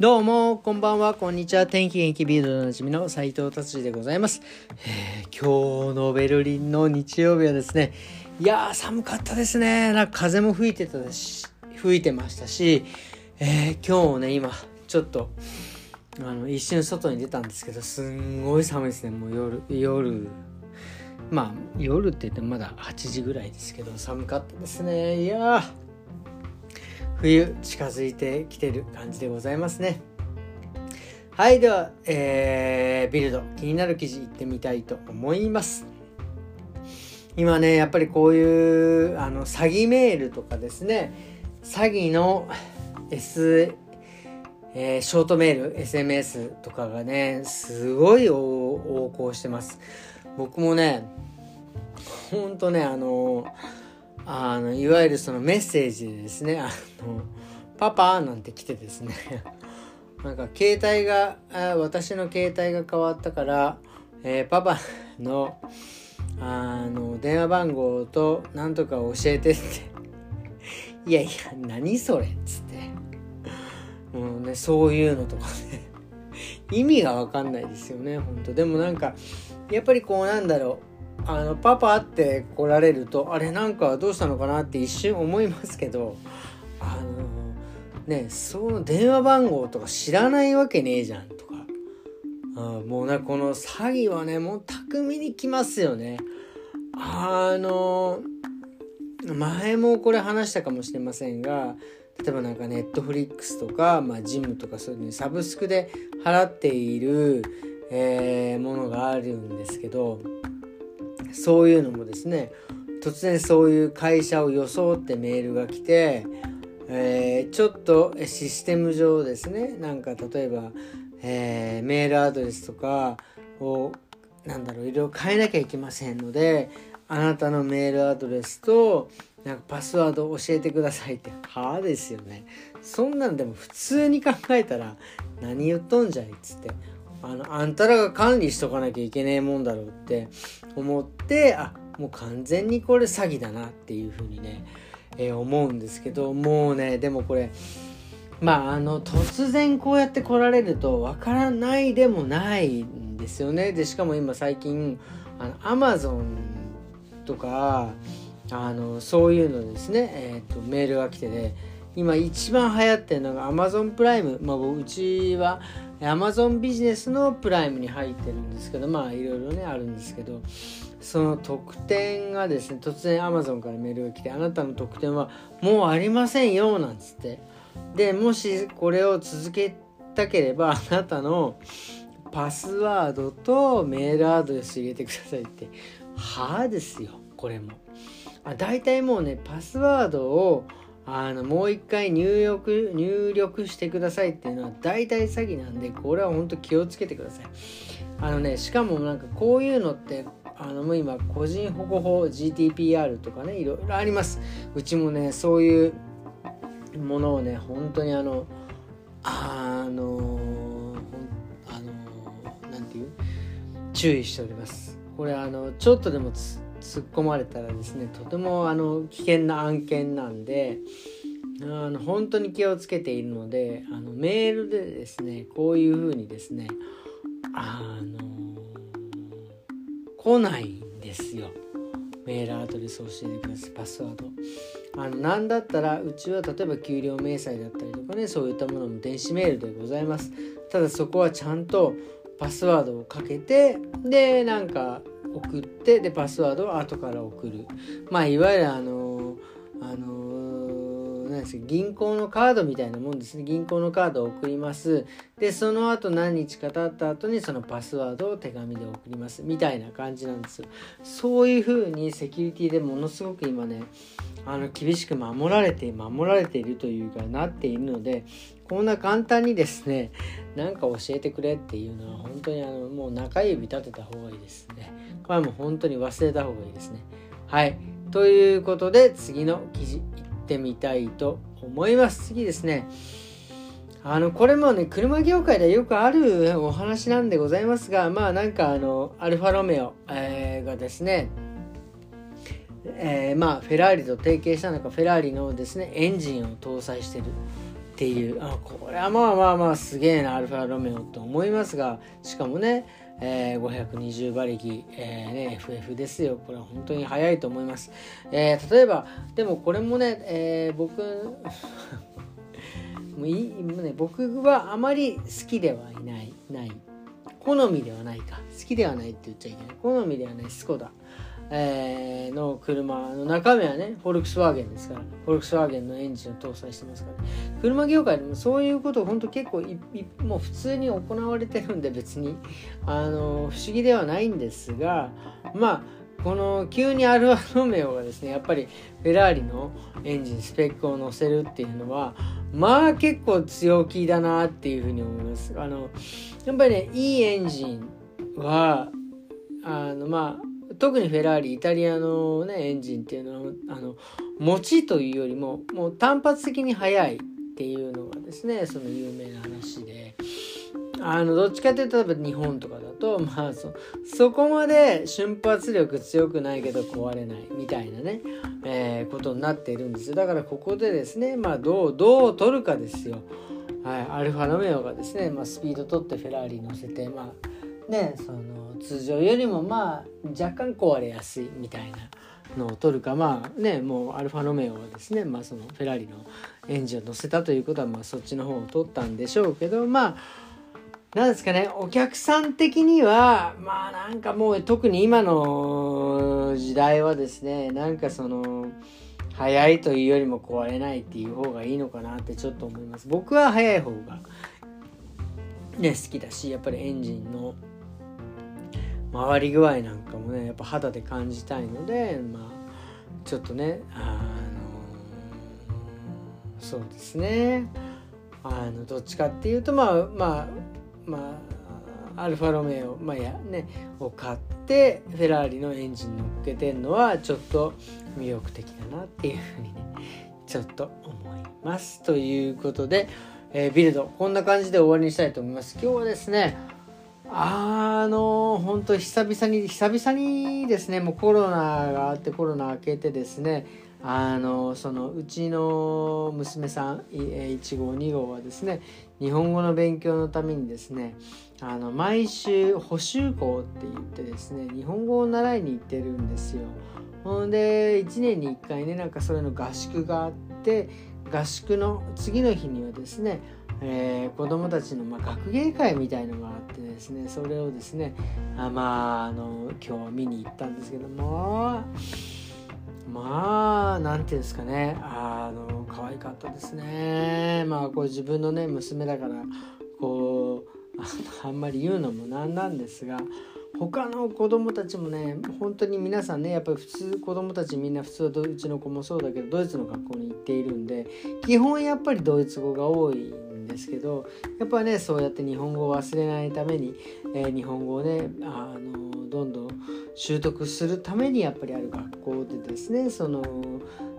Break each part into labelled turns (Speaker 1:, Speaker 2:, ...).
Speaker 1: どうも、こんばんは、こんにちは。天気元気ビールドおなじみの斉藤達治でございます、えー、今日のベルリンの日曜日はですね、いやー、寒かったですね。なんか風も吹いてたし、吹いてましたし、えー、今日ね、今、ちょっと、あの、一瞬外に出たんですけど、すんごい寒いですね。もう夜、夜、まあ、夜って言ってもまだ8時ぐらいですけど、寒かったですね。いやー、冬近づいてきてる感じでございますね。はいでは、えー、ビルド気になる記事いってみたいと思います。今ねやっぱりこういうあの詐欺メールとかですね詐欺の S えー、ショートメール SMS とかがねすごい横行してます。僕もねほんとねあのーあのいわゆるそのメッセージでですね「あのパパ」なんて来てですね。なんか携帯が私の携帯が変わったから、えー、パパのあの電話番号と何とか教えてって。いやいや何それっつって。もうねそういうのとかね。意味が分かんないですよね本当でもなんかやっぱりこうなんだろう。あのパパって来られるとあれなんかどうしたのかなって一瞬思いますけどあのねその電話番号とか知らないわけねえじゃんとか。あもうねこの詐欺はねもう巧みに来ますよね。あの前もこれ話したかもしれませんが例えばなんかネットフリックスとか、まあ、ジムとかそういうのサブスクで払っている、えー、ものがあるんですけどそういうのもですね突然そういう会社を装ってメールが来て、えー、ちょっとシステム上ですねなんか例えば、えー、メールアドレスとかをなんだろういろいろ変えなきゃいけませんのであなたのメールアドレスとなんかパスワードを教えてくださいってはあですよね。そんなんでも普通に考えたら何言っとんじゃいっつってあのあんたらが管理しとかなきゃいけねえもんだろうって思ってあもう完全にこれ詐欺だなっていうふうにね、えー、思うんですけどもうねでもこれまああの突然こうやって来られるとわからないでもないんですよね。でしかも今最近あのアマゾンとかあのそういうのですね、えーと、メールが来てね今一番流行ってるのが Amazon プライム、まあ、うちは Amazon ビジネスのプライムに入ってるんですけどまあいろいろねあるんですけどその特典がですね突然 Amazon からメールが来てあなたの特典はもうありませんよなんつって。でもしこれを続けたければあなたのパスワードとメールアドレス入れてくださいって。はあですよこれも。あ大体もうねパスワードをあのもう一回入力入力してくださいっていうのは大体詐欺なんでこれは本当気をつけてください。あのねしかもなんかこういうのってあのもう今個人保護法 GDPR とかねいろいろあります。うちもねそういうものをね本当にあのあのあのなんていう？注意しております。これあのちょっとでも突っ込まれたらですねとてもあの危険な案件なんであの本当に気をつけているのであのメールでですねこういうふうにですねあの来ないんですよ。メールアドレスを教えてください。パスワード。あの何だったらうちは例えば給料明細だったりとかねそういったものも電子メールでございます。ただそこはちゃんとパスワードをかけてでなんか送ってでパスワードは後から送る。まあいわゆるあのあの何ですか銀行のカードみたいなもんですね。銀行のカードを送ります。でその後何日か経った後にそのパスワードを手紙で送ります。みたいな感じなんですよ。そういう風にセキュリティでものすごく今ねあの厳しく守られて守られているというかなっているのでこんな簡単にですね何か教えてくれっていうのは本当にあのもう中指立てた方がいいですね。これはもう本当に忘れた方がいいですね。はい。ということで次の記事ってみたいと思います。次ですね。あのこれもね車業界でよくあるお話なんでございますがまあなんかあのアルファロメオ、えー、がですねえー、まあフェラーリと提携したのかフェラーリのですねエンジンを搭載してるっっていう。あこれはまあまあまあすげえなアルファロメオと思いますがしかもね、えー、520馬力、えーね、FF ですよ。これは本当に速いと思います、えー、例えばでもこれもね、えー、僕 もういいもうね僕はあまり好きではいないない。好みではないか。好きではないって言っちゃいけない。好みではない。スコダ。えー、の車の中身はねフォルクスワーゲンですからフォルクスワーゲンのエンジンを搭載してますから、ね、車業界でもそういうこと本当結構もう普通に行われてるんで別にあの不思議ではないんですがまあこの急にアルファロメオがですねやっぱりフェラーリのエンジンスペックを乗せるっていうのはまあ結構強気だなっていうふうに思います。あのやっぱりねいいエンジンはあのまあ特にフェラーリイタリアの、ね、エンジンっていうのはあの持ちというよりももう単発的に速いっていうのがですねその有名な話であのどっちかというと例えば日本とかだとまあそそこまで瞬発力強くないけど壊れないみたいなね、えー、ことになっているんですよだからここでですねまあどうどう取るかですよ。はい、アルファロメオがですね、まあ、スピード取ってフェラーリ乗せてまあねその通常よりもまあ若干壊れやすいみたいなのを取るかまあねもうアルファロメオはですね、まあ、そのフェラーリのエンジンを乗せたということはまあそっちの方を取ったんでしょうけどまあなんですかねお客さん的にはまあなんかもう特に今の時代はですねなんかその速いというよりも壊れないっていう方がいいのかなってちょっと思います。僕は速い方がね好きだしやっぱりエンジンの回り具合なんかもねやっぱ肌で感じたいのでまあちょっとねあのそうですねあのどっちかっていうとまあまあまあアルファロメオ、まあやね、を買ってフェラーリのエンジン乗っけてんのはちょっと魅力的だなっていうふうにねちょっと思います。ということで、えー、ビルドこんな感じで終わりにしたいと思います。今日はですねあの本当久々に久々にですねもうコロナがあってコロナ明けてですねあのそのうちの娘さん1号2号はですね日本語の勉強のためにですねあの毎週補習校って言ってですね日本語を習いに行ってるんですよ。ほんで1年に1回ねなんかそれの合宿があって合宿の次の日にはですねえー、子供たちの、まあ、学芸会みたいのがあってですねそれをですねあまああの今日見に行ったんですけどもまあなんていうんですかねあの可愛かったですね。まあこう自分のね娘だからこうあんまり言うのもなんなんですが他の子供たちもね本当に皆さんねやっぱり普通子供たちみんな普通はうちの子もそうだけどドイツの学校に行っているんで基本やっぱりドイツ語が多いですけどやっぱねそうやって日本語を忘れないために、えー、日本語をねあのどんどん習得するためにやっぱりある学校でですねその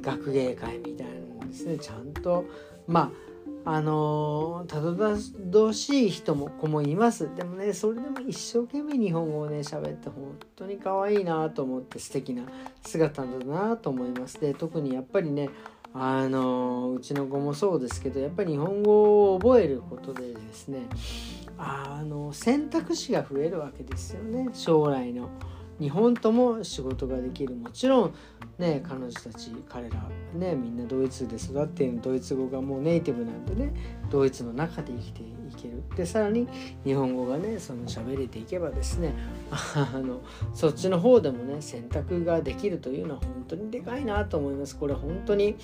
Speaker 1: 学芸会みたいなのですねちゃんとまああのたどたどしい人も子もいます。でもねそれでも一生懸命日本語をね喋って本当に可愛いなと思って素敵な姿だなと思います。で特にやっぱりねあのうちの子もそうですけどやっぱり日本語を覚えることでですねあの選択肢が増えるわけですよね将来の。日本とも仕事ができる。もちろんね彼女たち彼らねみんなドイツで育っている。ドイツ語がもうネイティブなんでねドイツの中で生きていける。でさらに日本語がねその喋れていけばですね あのそっちの方でもね選択ができるというのは本当にでかいなと思います。これ本当に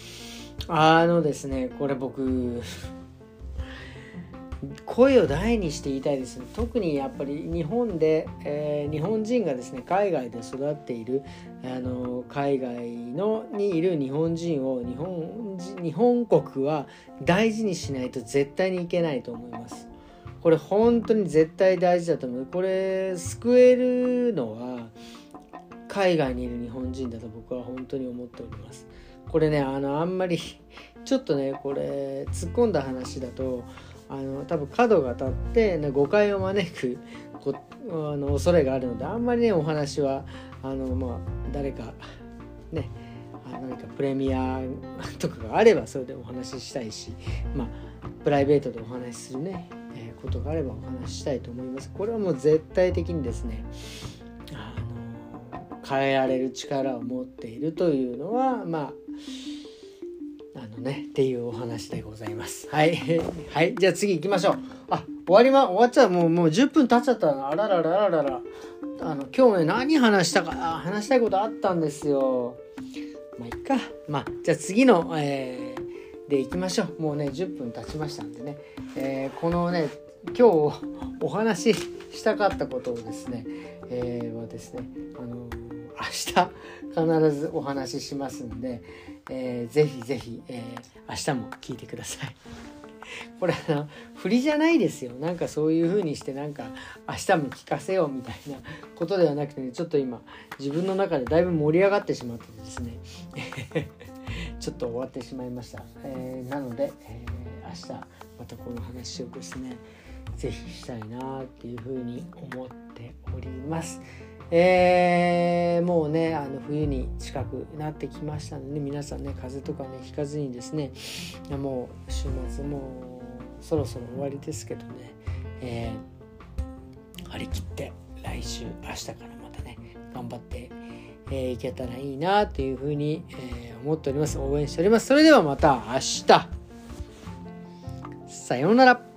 Speaker 1: あのですねこれ僕声を大にして言いたいですね。特にやっぱり日本で、えー、日本人がですね海外で育っているあの海外のにいる日本人を日本日本国は大事にしないと絶対にいけないと思います。これ本当に絶対大事だと思う。これ救えるのは海外にいる日本人だと僕は本当に思っております。これねあのあんまりちょっとねこれ突っ込んだ話だとあの多分角が立って誤解を招くこあの恐れがあるのであんまりねお話はあの、まあ、誰かね何かプレミアとかがあればそれでお話ししたいしまあプライベートでお話しするね、えー、ことがあればお話ししたいと思います。これはもう絶対的にですねあの変えられる力を持っているというのはまあねっていうお話でございます。はい。はい。じゃあ次行きましょう。あ終わりま終わっちゃう。もうもう10分経っちゃったな。あらららららら。あの今日ね何話したか話したいことあったんですよ。まあいっか。まあじゃあ次の、えー、でいきましょう。もうね10分経ちましたんでね、えー、このね今日お話ししたかったことをですね、えー、はですねあの明日必ずお話ししますんで、えー、ぜひぜひ、えー、明日も聞いてください。これあの振りじゃないですよなんかそういう風にしてなんか明日も聞かせようみたいなことではなくてねちょっと今自分の中でだいぶ盛り上がってしまってですね ちょっと終わってしまいました、えー、なので、えー、明日またこの話をですね是非したいなっていう風に思っております。えー、もうねあの冬に近くなってきましたので、皆さんね風邪とかねひかずにですねもう週末もうそろそろ終わりですけどね、えー、張り切って来週明日からまたね頑張ってえー、いけたらいいなというふうに、えー、思っております。応援しております。それではまた明日。さようなら。